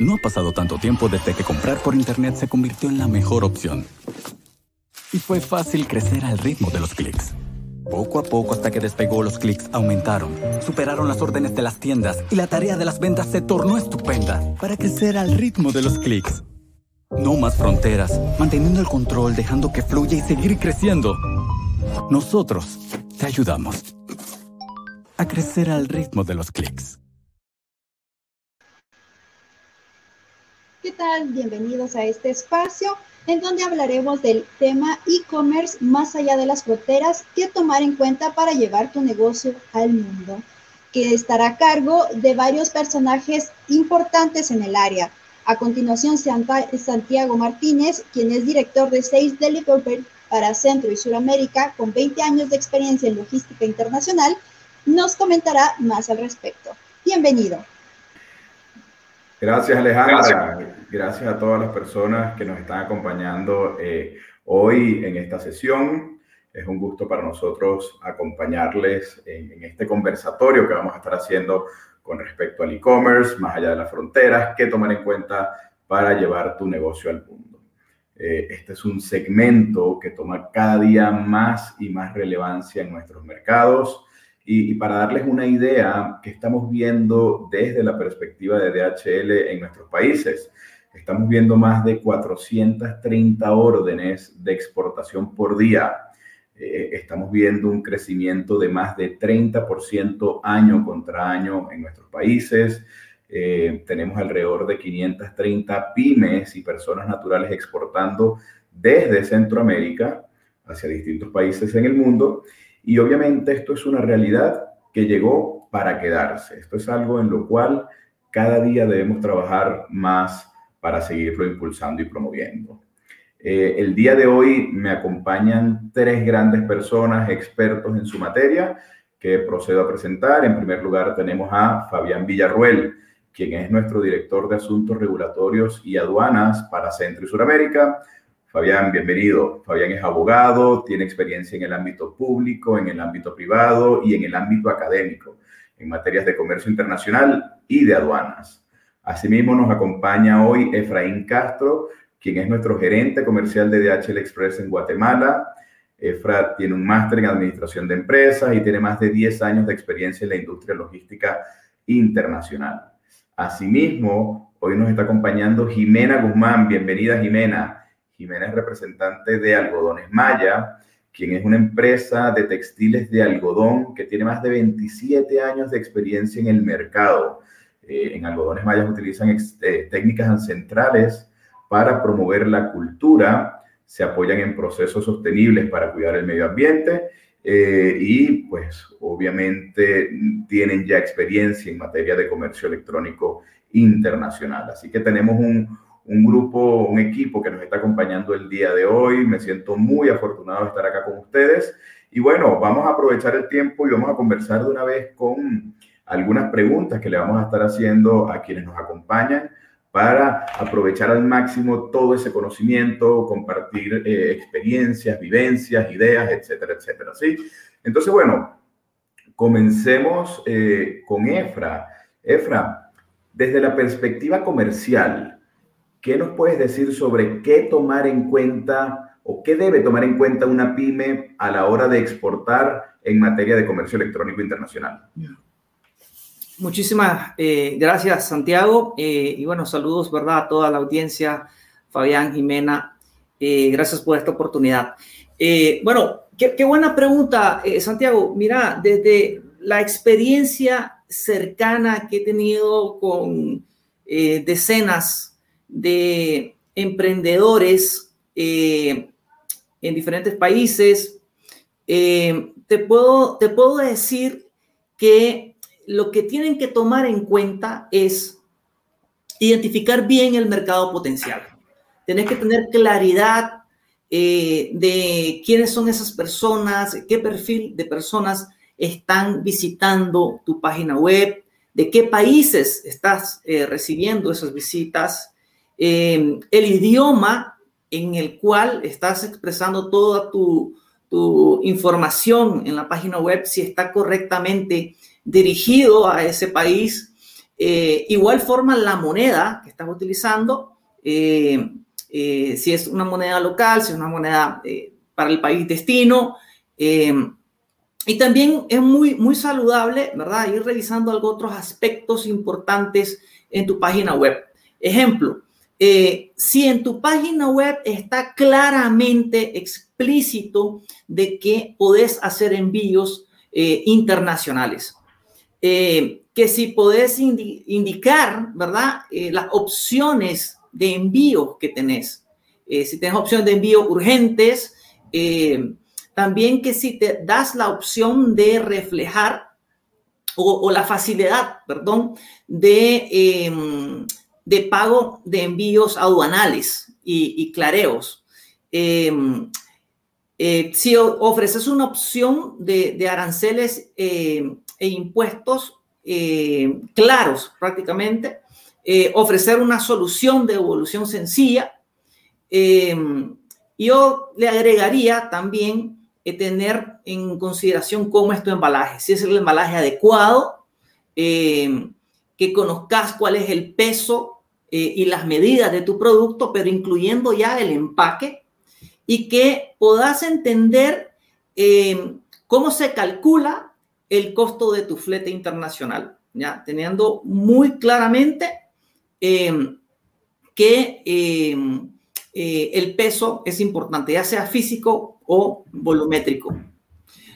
No ha pasado tanto tiempo desde que comprar por Internet se convirtió en la mejor opción. Y fue fácil crecer al ritmo de los clics. Poco a poco hasta que despegó los clics aumentaron, superaron las órdenes de las tiendas y la tarea de las ventas se tornó estupenda para crecer al ritmo de los clics. No más fronteras, manteniendo el control, dejando que fluya y seguir creciendo. Nosotros te ayudamos a crecer al ritmo de los clics. ¿Qué tal? Bienvenidos a este espacio en donde hablaremos del tema e-commerce más allá de las fronteras que tomar en cuenta para llevar tu negocio al mundo, que estará a cargo de varios personajes importantes en el área. A continuación, Santiago Martínez, quien es director de Sales Developer para Centro y Suramérica, con 20 años de experiencia en logística internacional, nos comentará más al respecto. Bienvenido. Gracias Alejandra, gracias. A todas las personas que nos están acompañando eh, hoy en esta sesión. Es un gusto para nosotros acompañarles en, este conversatorio que vamos a estar haciendo con respecto al e-commerce, más allá de las fronteras, qué tomar en cuenta para llevar tu negocio al mundo. Eh, este es un segmento que toma cada día más y más relevancia en nuestros mercados y, para darles una idea que estamos viendo desde la perspectiva de DHL en nuestros países, estamos viendo más de 430 órdenes de exportación por día. Eh, estamos viendo un crecimiento de más de 30% año contra año en nuestros países. Eh, tenemos alrededor de 530 pymes y personas naturales exportando desde Centroamérica hacia distintos países en el mundo. Y obviamente esto es una realidad que llegó para quedarse. Esto es algo en lo cual cada día debemos trabajar más para seguirlo impulsando y promoviendo. Eh, el día de hoy me acompañan tres grandes personas expertos en su materia que procedo a presentar. En primer lugar tenemos a Fabián Villarruel, quien es nuestro director de Asuntos Regulatorios y Aduanas para Centro y Suramérica. Fabián, bienvenido. Fabián es abogado, tiene experiencia en el ámbito público, en el ámbito privado y en el ámbito académico, en materias de comercio internacional y de aduanas. Asimismo, nos acompaña hoy Efraín Castro, quien es nuestro gerente comercial de DHL Express en Guatemala. Efra tiene un máster en administración de empresas y tiene más de 10 años de experiencia en la industria logística internacional. Asimismo, hoy nos está acompañando Jimena Guzmán. Bienvenida, Jimena. Jimena es representante de Algodones Maya, quien es una empresa de textiles de algodón que tiene más de 27 años de experiencia en el mercado. Eh, en Algodones Maya utilizan eh, técnicas ancestrales para promover la cultura, se apoyan en procesos sostenibles para cuidar el medio ambiente eh, y pues obviamente tienen ya experiencia en materia de comercio electrónico internacional. Así que tenemos un, un grupo, un equipo que nos está acompañando el día de hoy. Me siento muy afortunado de estar acá con ustedes. Y bueno, vamos a aprovechar el tiempo y vamos a conversar de una vez con algunas preguntas que le vamos a estar haciendo a quienes nos acompañan para aprovechar al máximo todo ese conocimiento, compartir eh, experiencias, vivencias, ideas, etcétera, etcétera. ¿sí? Entonces, bueno, comencemos eh, con Efra. Efra, desde la perspectiva comercial, ¿Qué nos puedes decir sobre qué tomar en cuenta o qué debe tomar en cuenta una pyme a la hora de exportar en materia de comercio electrónico internacional? Muchísimas eh, gracias, Santiago. Eh, y bueno, saludos, ¿verdad? A toda la audiencia, Fabián, Jimena. Eh, gracias por esta oportunidad. bueno, qué, qué, buena pregunta, Santiago. Mira, desde la experiencia cercana que he tenido con decenas de emprendedores en diferentes países, te, puedo, te puedo decir que lo que tienen que tomar en cuenta es identificar bien el mercado potencial. Tienes que tener claridad eh, de quiénes son esas personas, qué perfil de personas están visitando tu página web, de qué países estás recibiendo esas visitas, eh, el idioma en el cual estás expresando toda tu, información en la página web, si está correctamente dirigido a ese país, igual forma la moneda que estás utilizando, si es una moneda local, si es una moneda para el país destino. y también es muy, muy saludable, ¿verdad? Ir revisando algunos otros aspectos importantes en tu página web. Ejemplo, eh, si en tu página web está claramente explícito de que podés hacer envíos eh, internacionales, eh, que si podés indicar, ¿verdad? las opciones de envío que tenés. si tenés opciones de envío urgentes, también que si te das la opción de reflejar o, la facilidad, perdón, de, em, de, pago de envíos aduanales y, clareos. Eh, si ofreces una opción de, aranceles em, e impuestos claros prácticamente, eh, ofrecer una solución de evolución sencilla, yo le agregaría también tener en consideración cómo es tu embalaje, si es el embalaje adecuado, eh, que conozcas cuál es el peso eh, y las medidas de tu producto, pero incluyendo ya el empaque y que puedas entender eh, cómo se calcula el costo de tu flete internacional, ya teniendo muy claramente que el peso es importante, ya sea físico o volumétrico.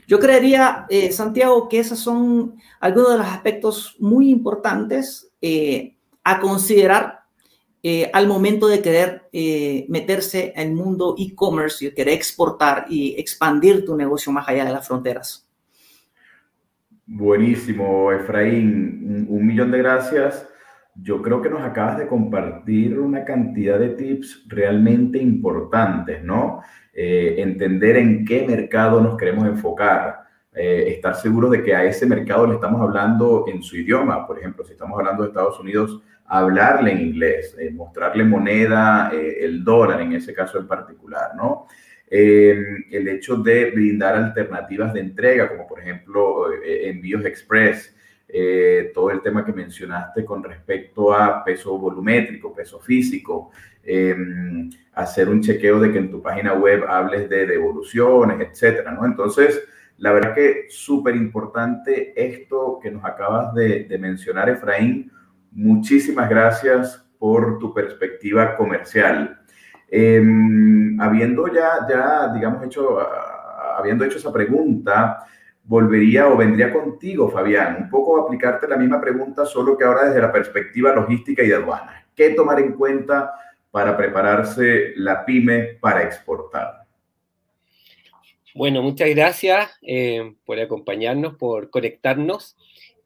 Yo creería, eh, Santiago, que esos son algunos de los aspectos muy importantes eh, a considerar eh, al momento de querer meterse en el mundo e-commerce y querer exportar y expandir tu negocio más allá de las fronteras. Buenísimo, Efraín. Un millón de gracias. Yo creo que nos acabas de compartir una cantidad de tips realmente importantes, ¿no? Eh, entender en qué mercado nos queremos enfocar, eh, estar seguros de que a ese mercado le estamos hablando en su idioma. Por ejemplo, si estamos hablando de Estados Unidos, hablarle en inglés, eh, mostrarle moneda, el dólar en ese caso en particular, ¿no? el hecho de brindar alternativas de entrega, como por ejemplo envíos express, eh, todo el tema que mencionaste con respecto a peso volumétrico, peso físico, em, hacer un chequeo de que en tu página web hables de devoluciones, etcétera, ¿no? Entonces, la verdad que súper importante esto que nos acabas de, mencionar, Efraín. Muchísimas gracias por tu perspectiva comercial. Em, habiendo ya, ya, digamos, hecho, habiendo hecho esa pregunta, volvería o vendría contigo, Fabián, un poco aplicarte la misma pregunta, solo que ahora desde la perspectiva logística y de aduana. ¿Qué tomar en cuenta para prepararse la pyme para exportar? Bueno, muchas gracias eh, por acompañarnos, por conectarnos.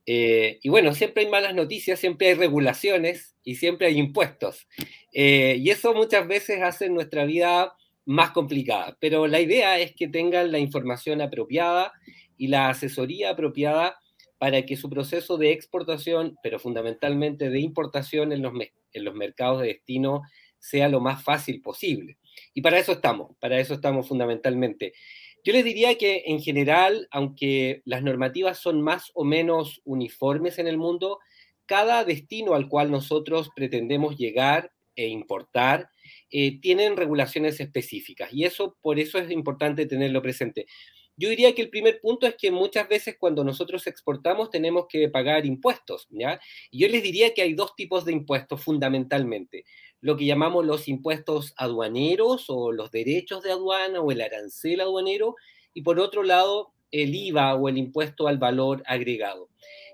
Eh, y bueno, siempre hay malas noticias, siempre hay regulaciones y siempre hay impuestos. Eh, y eso muchas veces hace nuestra vida más complicada. Pero la idea es que tengan la información apropiada y la asesoría apropiada para que su proceso de exportación, pero fundamentalmente de importación en los, en los mercados de destino, sea lo más fácil posible. Y para eso estamos, para eso estamos fundamentalmente. Yo les diría que en general, aunque las normativas son más o menos uniformes en el mundo, cada destino al cual nosotros pretendemos llegar e importar eh, tienen regulaciones específicas. Y eso, por eso es importante tenerlo presente. Yo diría que el primer punto es que muchas veces cuando nosotros exportamos tenemos que pagar impuestos, ¿ya? Y yo les diría que hay dos tipos de impuestos fundamentalmente. Lo que llamamos los impuestos aduaneros o los derechos de aduana o el arancel aduanero y por otro lado el IVA o el impuesto al valor agregado.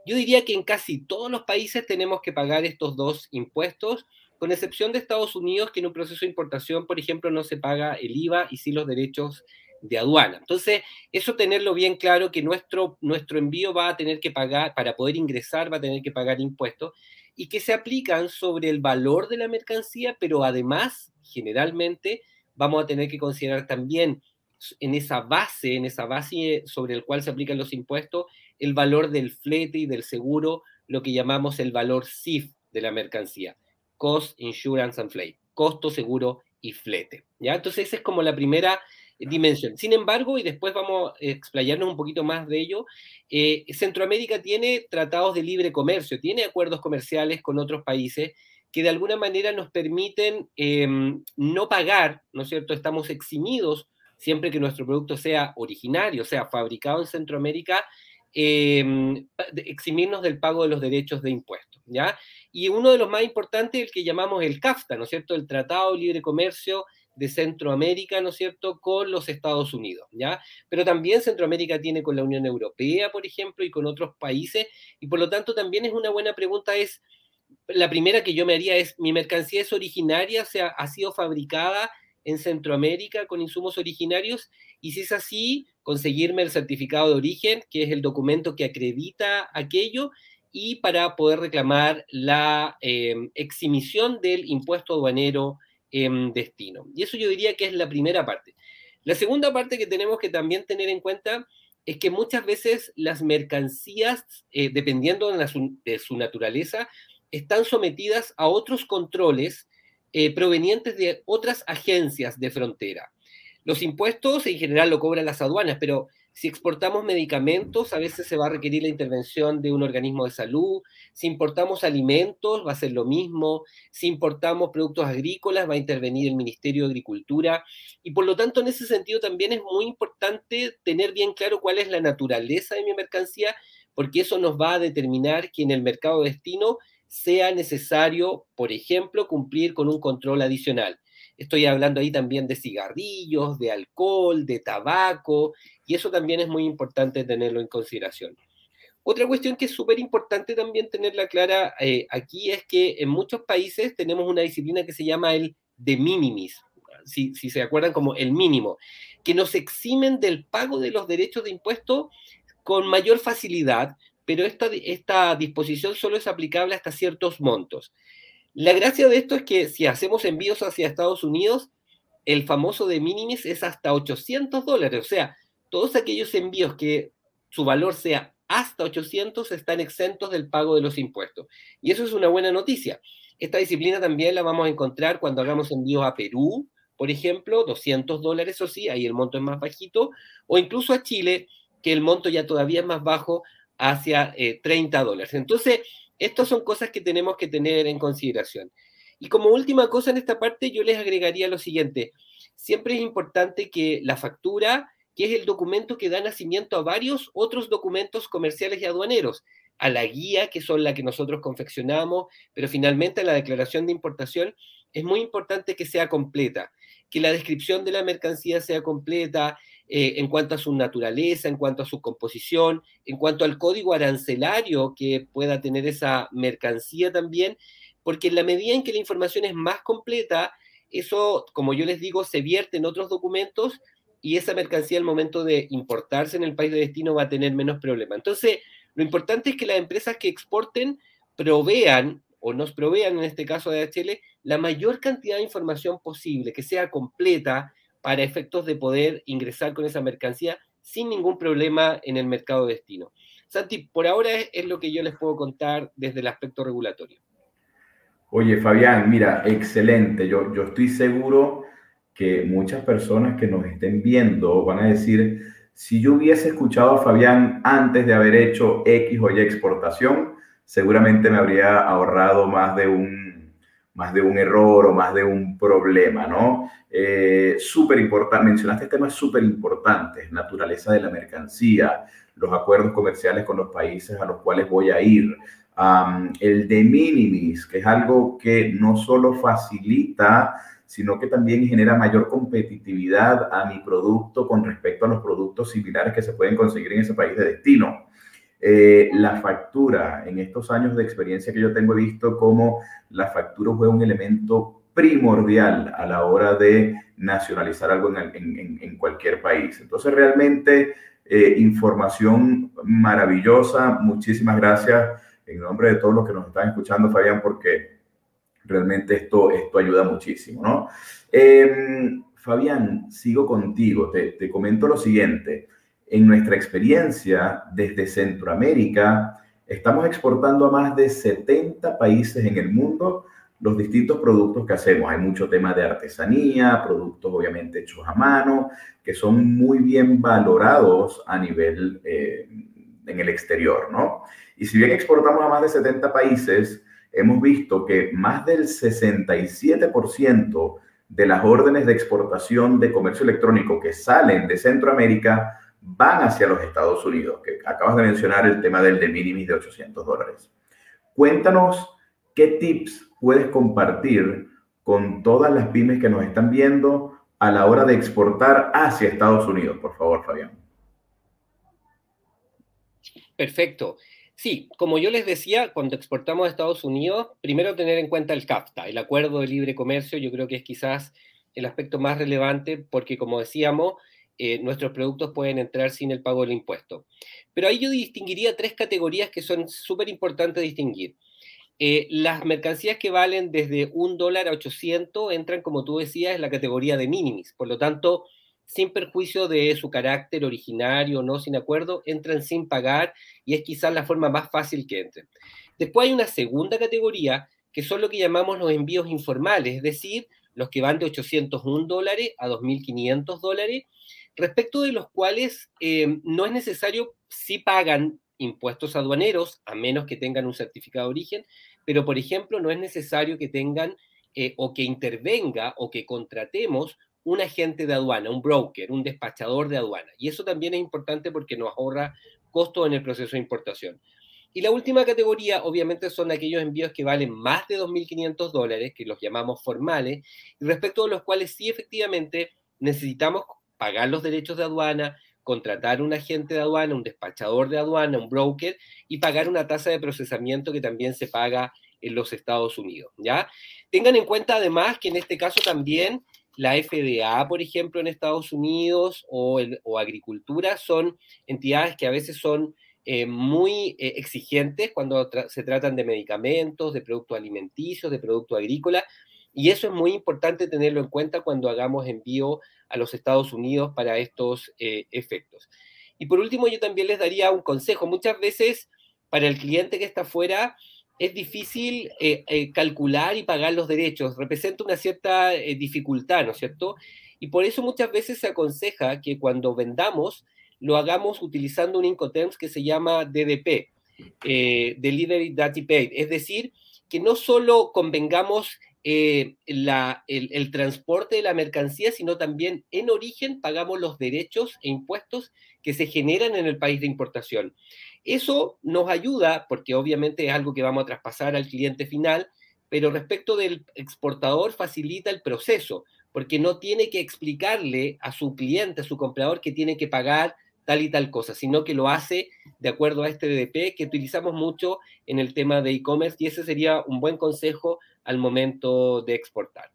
Yo diría que en casi todos los países tenemos que pagar estos dos impuestos, con excepción de Estados Unidos, que en un proceso de importación, por ejemplo, no se paga el IVA y sí los derechos de aduana. Entonces, eso tenerlo bien claro que nuestro, nuestro envío va a tener que pagar, para poder ingresar, va a tener que pagar impuestos y que se aplican sobre el valor de la mercancía, pero además, generalmente, vamos a tener que considerar también en esa base, en esa base sobre el cual se aplican los impuestos, el valor del flete y del seguro, lo que llamamos el valor CIF de la mercancía, Cost, Insurance and Freight, costo, seguro y flete. ¿ya? Entonces, esa es como la primera dimensión. Sin embargo, y después vamos a explayarnos un poquito más de ello, eh, Centroamérica tiene tratados de libre comercio, tiene acuerdos comerciales con otros países que de alguna manera nos permiten em, no pagar, ¿no es cierto? Estamos eximidos siempre que nuestro producto sea originario, sea fabricado en Centroamérica, em, eximirnos del pago de los derechos de impuestos, ¿ya? Y uno de los más importantes es el que llamamos el CAFTA, ¿no es cierto? El Tratado de Libre Comercio de Centroamérica, ¿no es cierto?, con los Estados Unidos, ¿ya? Pero también Centroamérica tiene con la Unión Europea, por ejemplo, y con otros países, y por lo tanto también es una buena pregunta, es, la primera que yo me haría es, ¿mi mercancía es originaria, o sea, ha sido fabricada en Centroamérica con insumos originarios? Y si es así, conseguirme el certificado de origen, que es el documento que acredita aquello, y para poder reclamar la eh, del impuesto aduanero en destino. Y eso yo diría que es la primera parte. La segunda parte que tenemos que también tener en cuenta es que muchas veces las mercancías, eh, dependiendo de, su naturaleza, están sometidas a otros controles eh, provenientes de otras agencias de frontera. Los impuestos en general lo cobran las aduanas, pero si exportamos medicamentos, a veces se va a requerir la intervención de un organismo de salud. Si importamos alimentos, va a ser lo mismo. Si importamos productos agrícolas, va a intervenir el Ministerio de Agricultura. Y por lo tanto, en ese sentido también es muy importante tener bien claro cuál es la naturaleza de mi mercancía, porque eso nos va a determinar que en el mercado de destino sea necesario, por ejemplo, cumplir con un control adicional. Estoy hablando ahí también de cigarrillos, de alcohol, de tabaco, y eso también es muy importante tenerlo en consideración. Otra cuestión que es súper importante también tenerla clara eh, aquí es que en muchos países tenemos una disciplina que se llama el de minimis, si, se acuerdan como el mínimo, que nos eximen del pago de los derechos de impuesto con mayor facilidad, pero esta disposición solo es aplicable hasta ciertos montos. La gracia de esto es que si hacemos envíos hacia Estados Unidos, el famoso de minimis es hasta 800 dólares. O sea, todos aquellos envíos que su valor sea hasta 800 están exentos del pago de los impuestos. Y eso es una buena noticia. Esta disciplina también la vamos a encontrar cuando hagamos envíos a Perú, por ejemplo, 200 dólares, o sí, ahí el monto es más bajito, o incluso a Chile, que el monto ya todavía es más bajo, hacia 30 eh, dólares. Entonces, estas son cosas que tenemos que tener en consideración. Y como última cosa en esta parte, yo les agregaría lo siguiente. Siempre es importante que la factura, que es el documento que da nacimiento a varios otros documentos comerciales y aduaneros, a la guía, que son la que nosotros confeccionamos, pero finalmente a la declaración de importación, es muy importante que sea completa, que la descripción de la mercancía sea completa, eh, en cuanto a su naturaleza, en cuanto a su composición, en cuanto al código arancelario que pueda tener esa mercancía también, porque en la medida en que la información es más completa, eso, como yo les digo, se vierte en otros documentos y esa mercancía al momento de importarse en el país de destino va a tener menos problema. Entonces, lo importante es que las empresas que exporten provean o nos provean, en este caso de HL, la mayor cantidad de información posible, que sea completa, para efectos de poder ingresar con esa mercancía sin ningún problema en el mercado de destino. Santi, por ahora es, lo que yo les puedo contar desde el aspecto regulatorio. Oye, Fabián, mira, excelente. Yo, yo estoy seguro que muchas personas que nos estén viendo van a decir, si yo hubiese escuchado a Fabián antes de haber hecho X o Y exportación, seguramente me habría ahorrado más de un más de un error o más de un problema, ¿no? Eh, súper mencionaste temas súper importantes, naturaleza de la mercancía, los acuerdos comerciales con los países a los cuales voy a ir, el de minimis, que es algo que no solo facilita, sino que también genera mayor competitividad a mi producto con respecto a los productos similares que se pueden conseguir en ese país de destino. Eh, la factura, en estos años de experiencia que yo tengo, he visto cómo la factura fue un elemento primordial a la hora de nacionalizar algo en, cualquier país. Entonces, realmente, eh, información maravillosa. Muchísimas gracias en nombre de todos los que nos están escuchando, Fabián, porque realmente esto, esto ayuda muchísimo, ¿no? Em, Fabián, sigo contigo. Te, te comento lo siguiente. En nuestra experiencia desde Centroamérica, estamos exportando a más de 70 países en el mundo los distintos productos que hacemos. Hay mucho tema de artesanía, productos obviamente hechos a mano, que son muy bien valorados a nivel eh, en el exterior, ¿no? Y si bien exportamos a más de 70 países, hemos visto que más del 67% de las órdenes de exportación de comercio electrónico que salen de Centroamérica van hacia los Estados Unidos, que acabas de mencionar el tema del de minimis de 800 dólares. Cuéntanos qué tips puedes compartir con todas las pymes que nos están viendo a la hora de exportar hacia Estados Unidos, por favor, Fabián. Perfecto. Sí, como yo les decía, cuando exportamos a Estados Unidos, primero tener en cuenta el CAFTA, el Acuerdo de Libre Comercio, yo creo que es quizás el aspecto más relevante porque, como decíamos, eh, nuestros productos pueden entrar sin el pago del impuesto. Pero ahí yo distinguiría tres categorías que son súper importantes distinguir. Eh, las mercancías que valen desde un dólar a 800 entran, como tú decías, en la categoría de minimis. Por lo tanto, sin perjuicio de su carácter originario no, sin acuerdo, entran sin pagar y es quizás la forma más fácil que entren. Después hay una segunda categoría que son lo que llamamos los envíos informales, es decir, los que van de 801 dólares a 2.500 dólares, respecto de los cuales eh, no es necesario si pagan impuestos aduaneros, a menos que tengan un certificado de origen, pero por ejemplo no es necesario que tengan eh, o que intervenga o que contratemos un agente de aduana, un broker, un despachador de aduana. Y eso también es importante porque nos ahorra costos en el proceso de importación. Y la última categoría, obviamente, son aquellos envíos que valen más de 2.500 dólares, que los llamamos formales, y respecto a los cuales sí efectivamente necesitamos pagar los derechos de aduana, contratar un agente de aduana, un despachador de aduana, un broker, y pagar una tasa de procesamiento que también se paga en los Estados Unidos, ¿ya? Tengan en cuenta además que en este caso también la FDA, por ejemplo, en Estados Unidos o, Agricultura son entidades que a veces son eh, muy eh, exigentes cuando se tratan de medicamentos, de productos alimenticios, de productos agrícolas, y eso es muy importante tenerlo en cuenta cuando hagamos envío a los Estados Unidos para estos eh, efectos. Y por último, yo también les daría un consejo. Muchas veces para el cliente que está fuera, es difícil eh, eh, calcular y pagar los derechos, representa una cierta dificultad, ¿no es cierto? Y por eso muchas veces se aconseja que cuando vendamos lo hagamos utilizando un Incoterms que se llama DDP, Delivery Data Paid, es decir, que no solo convengamos la, el, el, transporte de la mercancía, sino también en origen pagamos los derechos e impuestos que se generan en el país de importación. Eso nos ayuda, porque obviamente es algo que vamos a traspasar al cliente final, pero respecto del exportador facilita el proceso, porque no tiene que explicarle a su cliente, a su comprador, que tiene que pagar tal y tal cosa, sino que lo hace de acuerdo a este DDP que utilizamos mucho en el tema de e-commerce y ese sería un buen consejo al momento de exportar.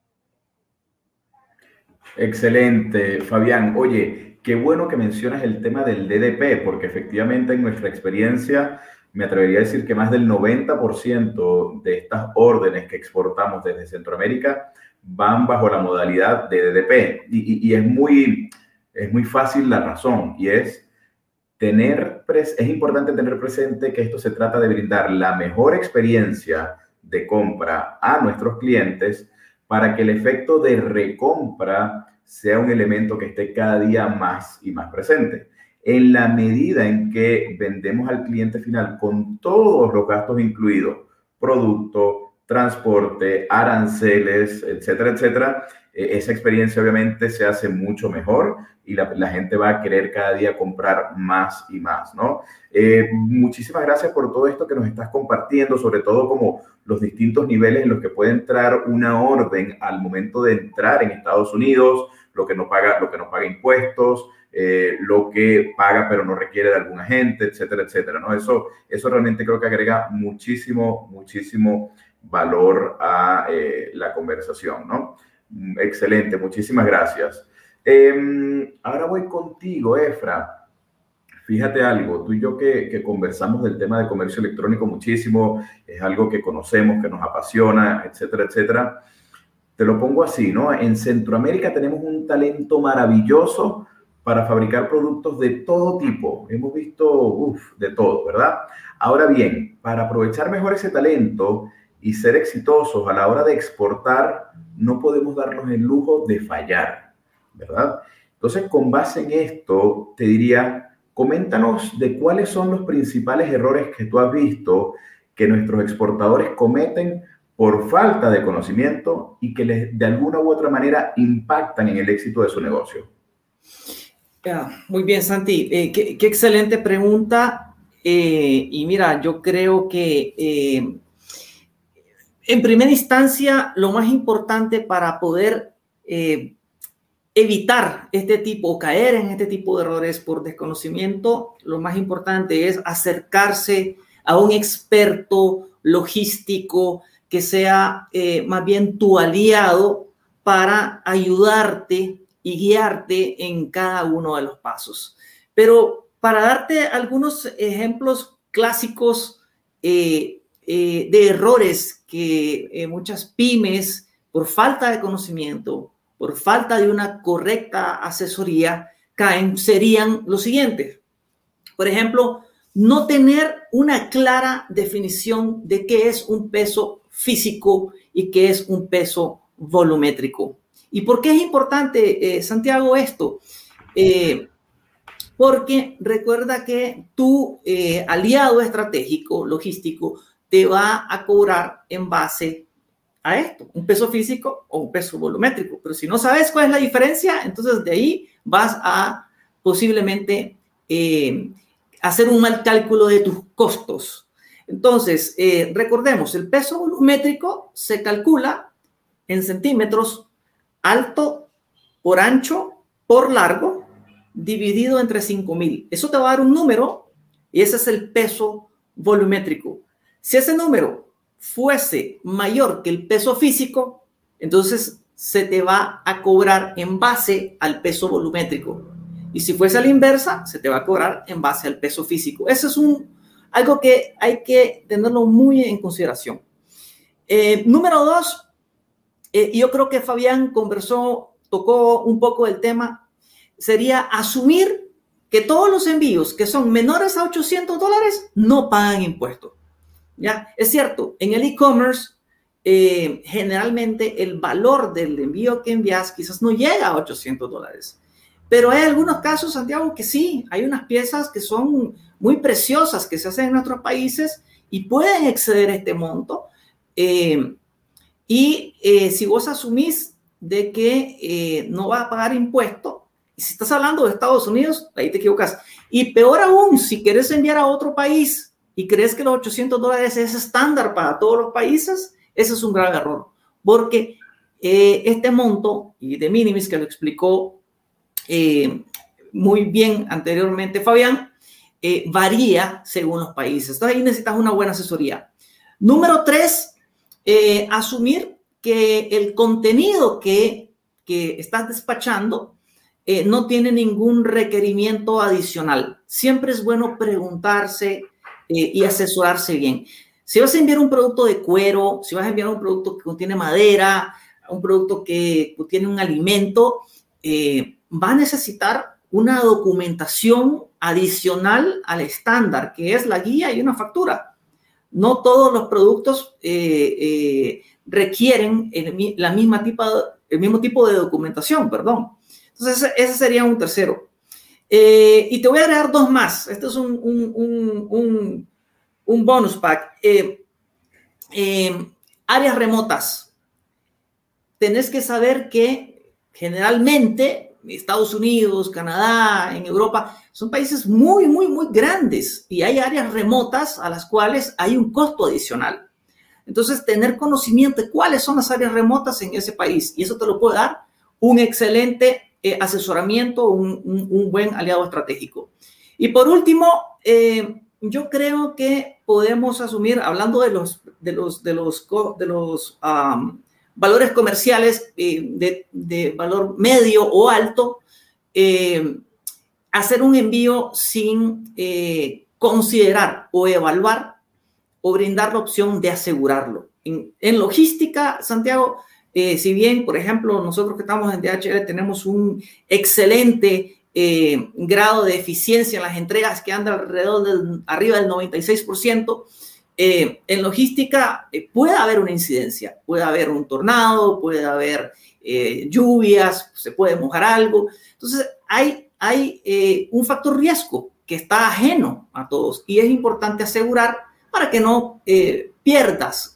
Excelente, Fabián. Oye, qué bueno que mencionas el tema del DDP, porque efectivamente en nuestra experiencia me atrevería a decir que más del 90% de estas órdenes que exportamos desde Centroamérica van bajo la modalidad de DDP. Y, es, muy, es muy fácil la razón, y es tener, es importante tener presente que esto se trata de brindar la mejor experiencia de compra a nuestros clientes para que el efecto de recompra sea un elemento que esté cada día más y más presente. En la medida en que vendemos al cliente final con todos los gastos incluidos, producto, transporte, aranceles, etcétera, etcétera, esa experiencia obviamente se hace mucho mejor y la, gente va a querer cada día comprar más y más, ¿no? Eh, muchísimas gracias por todo esto que nos estás compartiendo, sobre todo como los distintos niveles en los que puede entrar una orden al momento de entrar en Estados Unidos, lo que no paga, lo que no paga impuestos, eh, lo que paga pero no requiere de algún agente, etcétera, etcétera, ¿no? Eso, eso realmente creo que agrega muchísimo, muchísimo valor a eh, la conversación, ¿no? Mm, excelente, muchísimas gracias. Em, ahora voy contigo, Efra. Fíjate algo, tú y yo que, conversamos del tema de comercio electrónico muchísimo, es algo que conocemos, que nos apasiona, etcétera, etcétera. Te lo pongo así, ¿no? En Centroamérica tenemos un talento maravilloso para fabricar productos de todo tipo. Hemos visto, de todo, ¿verdad? Ahora bien, para aprovechar mejor ese talento, y ser exitosos a la hora de exportar, no podemos darnos el lujo de fallar, ¿verdad? Entonces, con base en esto, te diría, coméntanos de cuáles son los principales errores que tú has visto que nuestros exportadores cometen por falta de conocimiento y que les, de alguna u otra manera impactan en el éxito de su negocio. muy bien, Santi. Eh, qué, excelente pregunta. Eh, y mira, yo creo que eh, en primera instancia, lo más importante para poder evitar este tipo, caer en este tipo de errores por desconocimiento, lo más importante es acercarse a un experto logístico que sea eh, más bien tu aliado para ayudarte y guiarte en cada uno de los pasos. Pero para darte algunos ejemplos clásicos eh, eh, de errores que muchas pymes, por falta de conocimiento, por falta de una correcta asesoría, caen, serían los siguientes. Por ejemplo, no tener una clara definición de qué es un peso físico y qué es un peso volumétrico. ¿Y por qué es importante, eh, Santiago, esto? Eh, porque recuerda que tu eh, aliado estratégico, logístico, te va a cobrar en base a esto, un peso físico o un peso volumétrico. Pero si no sabes cuál es la diferencia, entonces de ahí vas a posiblemente eh, hacer un mal cálculo de tus costos. Entonces, eh, recordemos, el peso volumétrico se calcula en centímetros alto por ancho por largo dividido entre 5000. Eso te va a dar un número y ese es el peso volumétrico. Si ese número fuese mayor que el peso físico, entonces se te va a cobrar en base al peso volumétrico. Y si fuese a la inversa, se te va a cobrar en base al peso físico. Eso es un, algo que hay que tenerlo muy en consideración. Eh, número dos, eh, yo creo que Fabián conversó, tocó un poco el tema, sería asumir que todos los envíos que son menores a 800 dólares no pagan impuestos. Es cierto, en el e-commerce, eh, generalmente el valor del envío que envías quizás no llega a 800 dólares. Pero hay algunos casos, Santiago, que sí, hay unas piezas que son muy preciosas que se hacen en nuestros países y pueden exceder este monto. Eh, y eh, si vos asumís de que no va a pagar impuesto, si estás hablando de Estados Unidos, ahí te equivocas. Y peor aún, si quieres enviar a otro país y crees que los 800 dólares es estándar para todos los países, ese es un grave error, porque eh, este monto y de minimis que lo explicó eh, muy bien anteriormente Fabián, eh, varía según los países. Entonces ahí necesitas una buena asesoría. Número tres, asumir que el contenido que, que estás despachando no tiene ningún requerimiento adicional. Siempre es bueno preguntarse eh, y asesorarse bien. Si vas a enviar un producto de cuero, si vas a enviar un producto que contiene madera, un producto que contiene un alimento, eh, va a necesitar una documentación adicional al estándar, que es la guía y una factura. No todos los productos eh, requieren el, la misma tipo, el mismo tipo de documentación, perdón. Entonces, ese sería un tercero. Eh, y te voy a agregar dos más. Este es un, un, un, bonus pack. Eh, eh, áreas remotas. Tenés que saber que generalmente Estados Unidos, Canadá, en Europa, son países muy, muy, muy grandes y hay áreas remotas a las cuales hay un costo adicional. Entonces, tener conocimiento de cuáles son las áreas remotas en ese país y eso te lo puede dar un excelente eh, asesoramiento, un, buen aliado estratégico. Y por último, eh, yo creo que podemos asumir, hablando de los, de los, de los, de los valores comerciales eh, de, valor medio o alto, hacer un envío sin considerar o evaluar o brindar la opción de asegurarlo. en logística, Santiago, eh, si bien, por ejemplo, nosotros que estamos en DHL tenemos un excelente eh, grado de eficiencia en las entregas que anda alrededor del arriba del 96%, eh, en logística eh, puede haber una incidencia, puede haber un tornado, puede haber lluvias, se puede mojar algo. Entonces, hay, hay un factor riesgo que está ajeno a todos y es importante asegurar para que no pierdas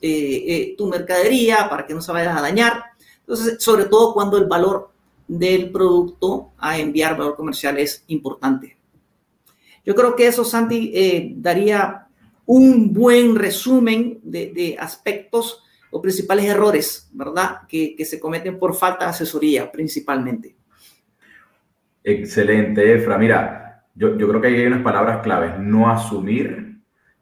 tu mercadería, para que no se vaya a dañar. Entonces, sobre todo cuando el valor del producto a enviar valor comercial es importante. Yo creo que eso, Santi, daría un buen resumen de, aspectos o principales errores, ¿verdad? Que, se cometen por falta de asesoría principalmente. Excelente, Efra. Mira, yo, yo creo que hay unas palabras claves. No asumir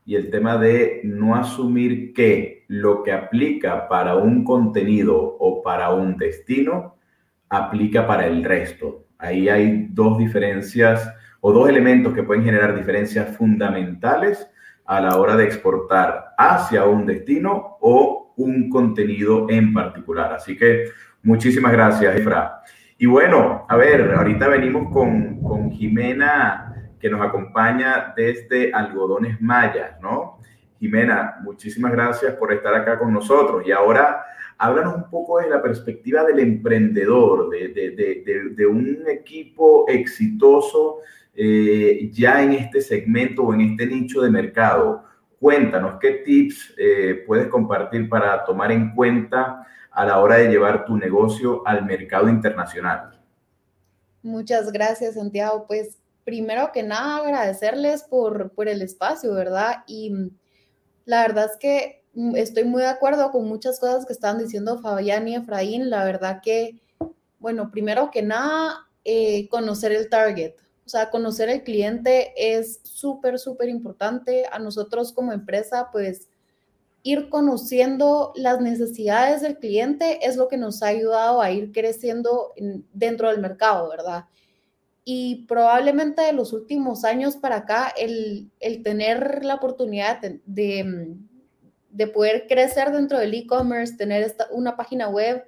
y el tema de no asumir que lo que aplica para un contenido o para un destino aplica para el resto. Ahí hay dos diferencias o dos elementos que pueden generar diferencias fundamentales a la hora de exportar hacia un destino o un contenido en particular. Así que muchísimas gracias, Efra. Y bueno, a ver, ahorita venimos con, con Jimena, que nos acompaña desde Algodones Mayas, ¿no? Jimena, muchísimas gracias por estar acá con nosotros. Y ahora háblanos un poco de la perspectiva del emprendedor, de, de, de, de un equipo exitoso eh, ya en este segmento o en este nicho de mercado. Cuéntanos qué tips eh, puedes compartir para tomar en cuenta a la hora de llevar tu negocio al mercado internacional. Muchas gracias, Santiago. Pues primero que nada, agradecerles por, por el espacio, ¿verdad? Y la verdad es que mm, estoy muy de acuerdo con muchas cosas que estaban diciendo Fabián y Efraín. La verdad que, bueno, primero que nada, eh, conocer el target. O sea, conocer el cliente es súper, súper importante. A nosotros como empresa, pues ir conociendo las necesidades del cliente es lo que nos ha ayudado a ir creciendo dentro del mercado, ¿verdad? Y probablemente de los últimos años para acá, el, tener la oportunidad de, de, poder crecer dentro del e-commerce, tener una página web,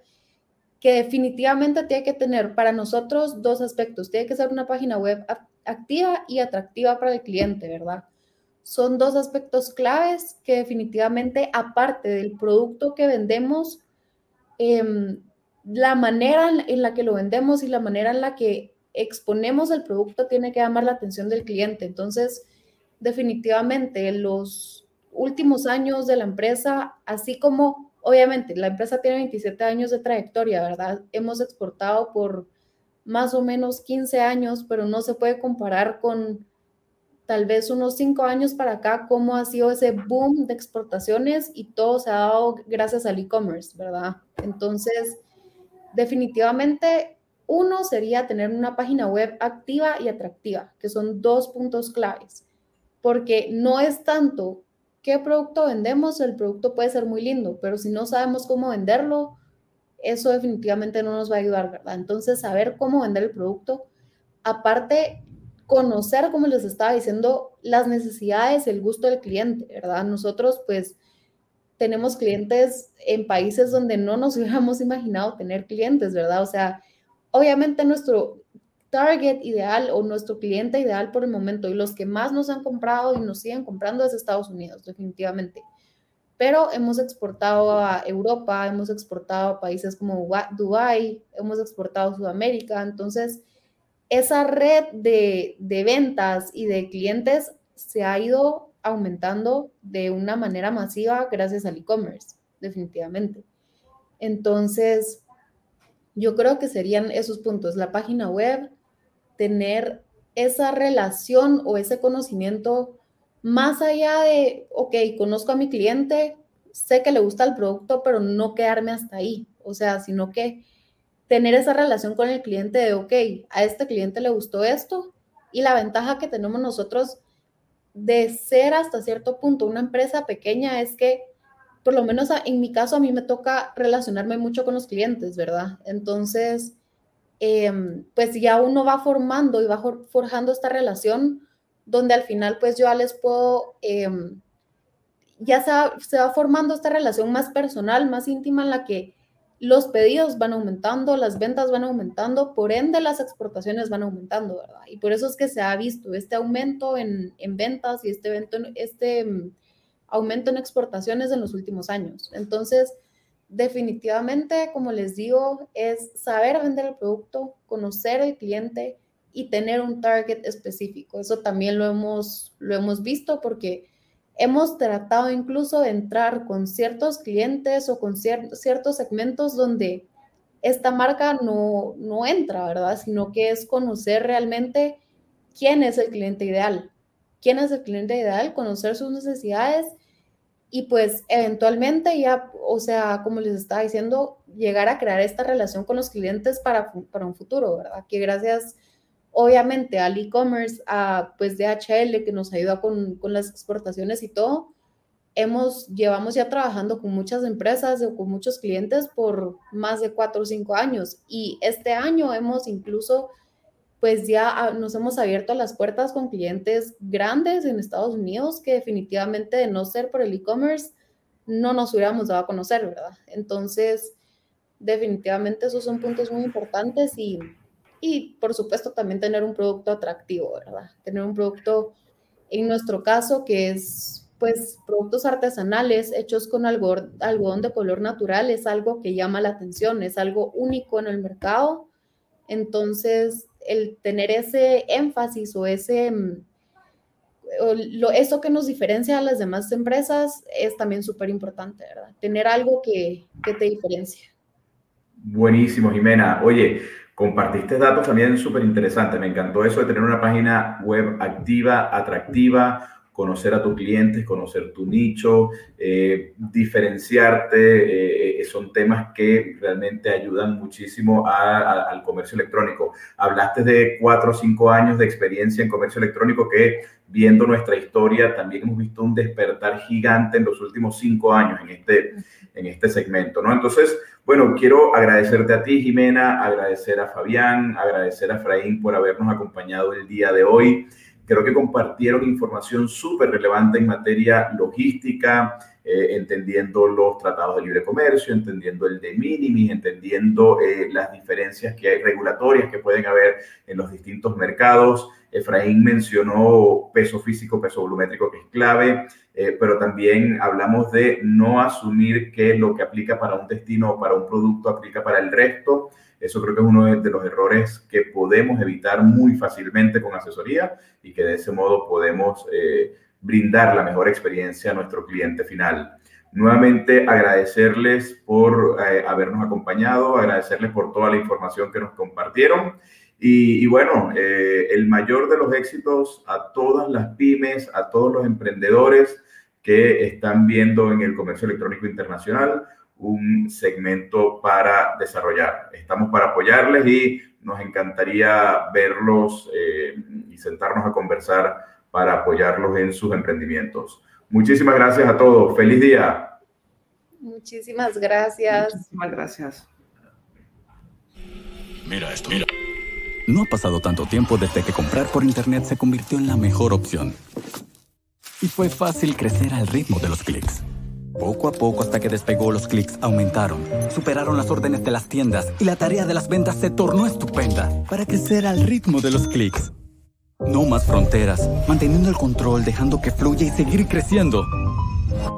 que definitivamente tiene que tener para nosotros dos aspectos. Tiene que ser una página web activa y atractiva para el cliente, ¿verdad? Son dos aspectos claves que definitivamente, aparte del producto que vendemos, em, la manera en la que lo vendemos y la manera en la que exponemos el producto tiene que llamar la atención del cliente. Entonces, definitivamente, los últimos años de la empresa, así como Obviamente, la empresa tiene 27 años de trayectoria, ¿verdad? Hemos exportado por más o menos 15 años, pero no se puede comparar con tal vez unos 5 años para acá, cómo ha sido ese boom de exportaciones y todo se ha dado gracias al e-commerce, ¿verdad? Entonces, definitivamente, uno sería tener una página web activa y atractiva, que son dos puntos claves, porque no es tanto qué producto vendemos, el producto puede ser muy lindo, pero si no sabemos cómo venderlo, eso definitivamente no nos va a ayudar, ¿verdad? Entonces, saber cómo vender el producto, aparte, conocer, como les estaba diciendo, las necesidades, el gusto del cliente, ¿verdad? Nosotros, pues, tenemos clientes en países donde no nos hubiéramos imaginado tener clientes, ¿verdad? O sea, obviamente nuestro target ideal o nuestro cliente ideal por el momento y los que más nos han comprado y nos siguen comprando es Estados Unidos, definitivamente. Pero hemos exportado a Europa, hemos exportado a países como Dubai, hemos exportado a Sudamérica. Entonces, esa red de, de ventas y de clientes se ha ido aumentando de una manera masiva gracias al e-commerce, definitivamente. Entonces, yo creo que serían esos puntos, la página web, tener esa relación o ese conocimiento más allá de, ok, conozco a mi cliente, sé que le gusta el producto, pero no quedarme hasta ahí. O sea, sino que tener esa relación con el cliente de, ok, a este cliente le gustó esto y la ventaja que tenemos nosotros de ser hasta cierto punto una empresa pequeña es que, por lo menos en mi caso, a mí me toca relacionarme mucho con los clientes, ¿verdad? Entonces, Em, pues ya uno va formando y va forjando esta relación donde al final pues yo les puedo, em, ya se va, formando esta relación más personal, más íntima en la que los pedidos van aumentando, las ventas van aumentando, por ende las exportaciones van aumentando, ¿verdad? Y por eso es que se ha visto este aumento en, ventas y este, evento, este em, aumento en exportaciones en los últimos años. Entonces, definitivamente, como les digo, es saber vender el producto, conocer al cliente y tener un target específico. Eso también lo hemos, lo hemos visto porque hemos tratado incluso de entrar con ciertos clientes o con ciertos segmentos donde esta marca no, no entra, ¿verdad? Sino que es conocer realmente quién es el cliente ideal. ¿Quién es el cliente ideal? Conocer sus necesidades y pues eventualmente ya, o sea, como les estaba diciendo, llegar a crear esta relación con los clientes para, para un futuro, ¿verdad? Que gracias obviamente al e-commerce, a pues DHL que nos ayuda con, con, las exportaciones y todo, hemos, llevamos ya trabajando con muchas empresas o con muchos clientes por más de cuatro o cinco años y este año hemos incluso pues ya nos hemos abierto las puertas con clientes grandes en Estados Unidos que definitivamente de no ser por el e-commerce no nos hubiéramos dado a conocer, ¿verdad? Entonces, definitivamente esos son puntos muy importantes y, y por supuesto también tener un producto atractivo, ¿verdad? Tener un producto, en nuestro caso, que es pues productos artesanales hechos con algodón de color natural, es algo que llama la atención, es algo único en el mercado. Entonces, el tener ese énfasis o ese, mm, lo, eso que nos diferencia a las demás empresas es también súper importante, ¿verdad? Tener algo que, que te diferencia. Buenísimo, Jimena. Oye, compartiste datos también súper interesantes. Me encantó eso de tener una página web activa, atractiva, conocer a tus clientes, conocer tu nicho, eh, diferenciarte, eh, eh, son temas que realmente ayudan muchísimo al comercio electrónico. Hablaste de cuatro o cinco años de experiencia en comercio electrónico que viendo nuestra historia también hemos visto un despertar gigante en los últimos cinco años en este, en este segmento, ¿no? Entonces, bueno, quiero agradecerte a ti, Jimena, agradecer a Fabián, agradecer a Fraín por habernos acompañado el día de hoy. Creo que compartieron información súper relevante en materia logística, eh, entendiendo los tratados de libre comercio, entendiendo el de minimis, entendiendo eh, las diferencias que hay regulatorias que pueden haber en los distintos mercados. Efraín mencionó peso físico, peso volumétrico, que es clave, eh, pero también hablamos de no asumir que lo que aplica para un destino o para un producto aplica para el resto. Eso creo que es uno de los errores que podemos evitar muy fácilmente con asesoría y que de ese modo podemos eh, brindar la mejor experiencia a nuestro cliente final. Nuevamente agradecerles por eh, habernos acompañado, agradecerles por toda la información que nos compartieron. Y, bueno, eh, el mayor de los éxitos a todas las pymes, a todos los emprendedores que están viendo en el comercio electrónico internacional un segmento para desarrollar. Estamos para apoyarles y nos encantaría verlos eh, y sentarnos a conversar para apoyarlos en sus emprendimientos. Muchísimas gracias a todos. Feliz día. Muchísimas gracias. Muchísimas gracias. Mira esto. Mira. No ha pasado tanto tiempo desde que comprar por Internet se convirtió en la mejor opción. Y fue fácil crecer al ritmo de los clics. Poco a poco hasta que despegó los clics aumentaron, superaron las órdenes de las tiendas y la tarea de las ventas se tornó estupenda para crecer al ritmo de los clics. No más fronteras, manteniendo el control, dejando que fluya y seguir creciendo.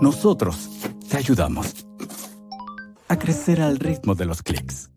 Nosotros te ayudamos a crecer al ritmo de los clics.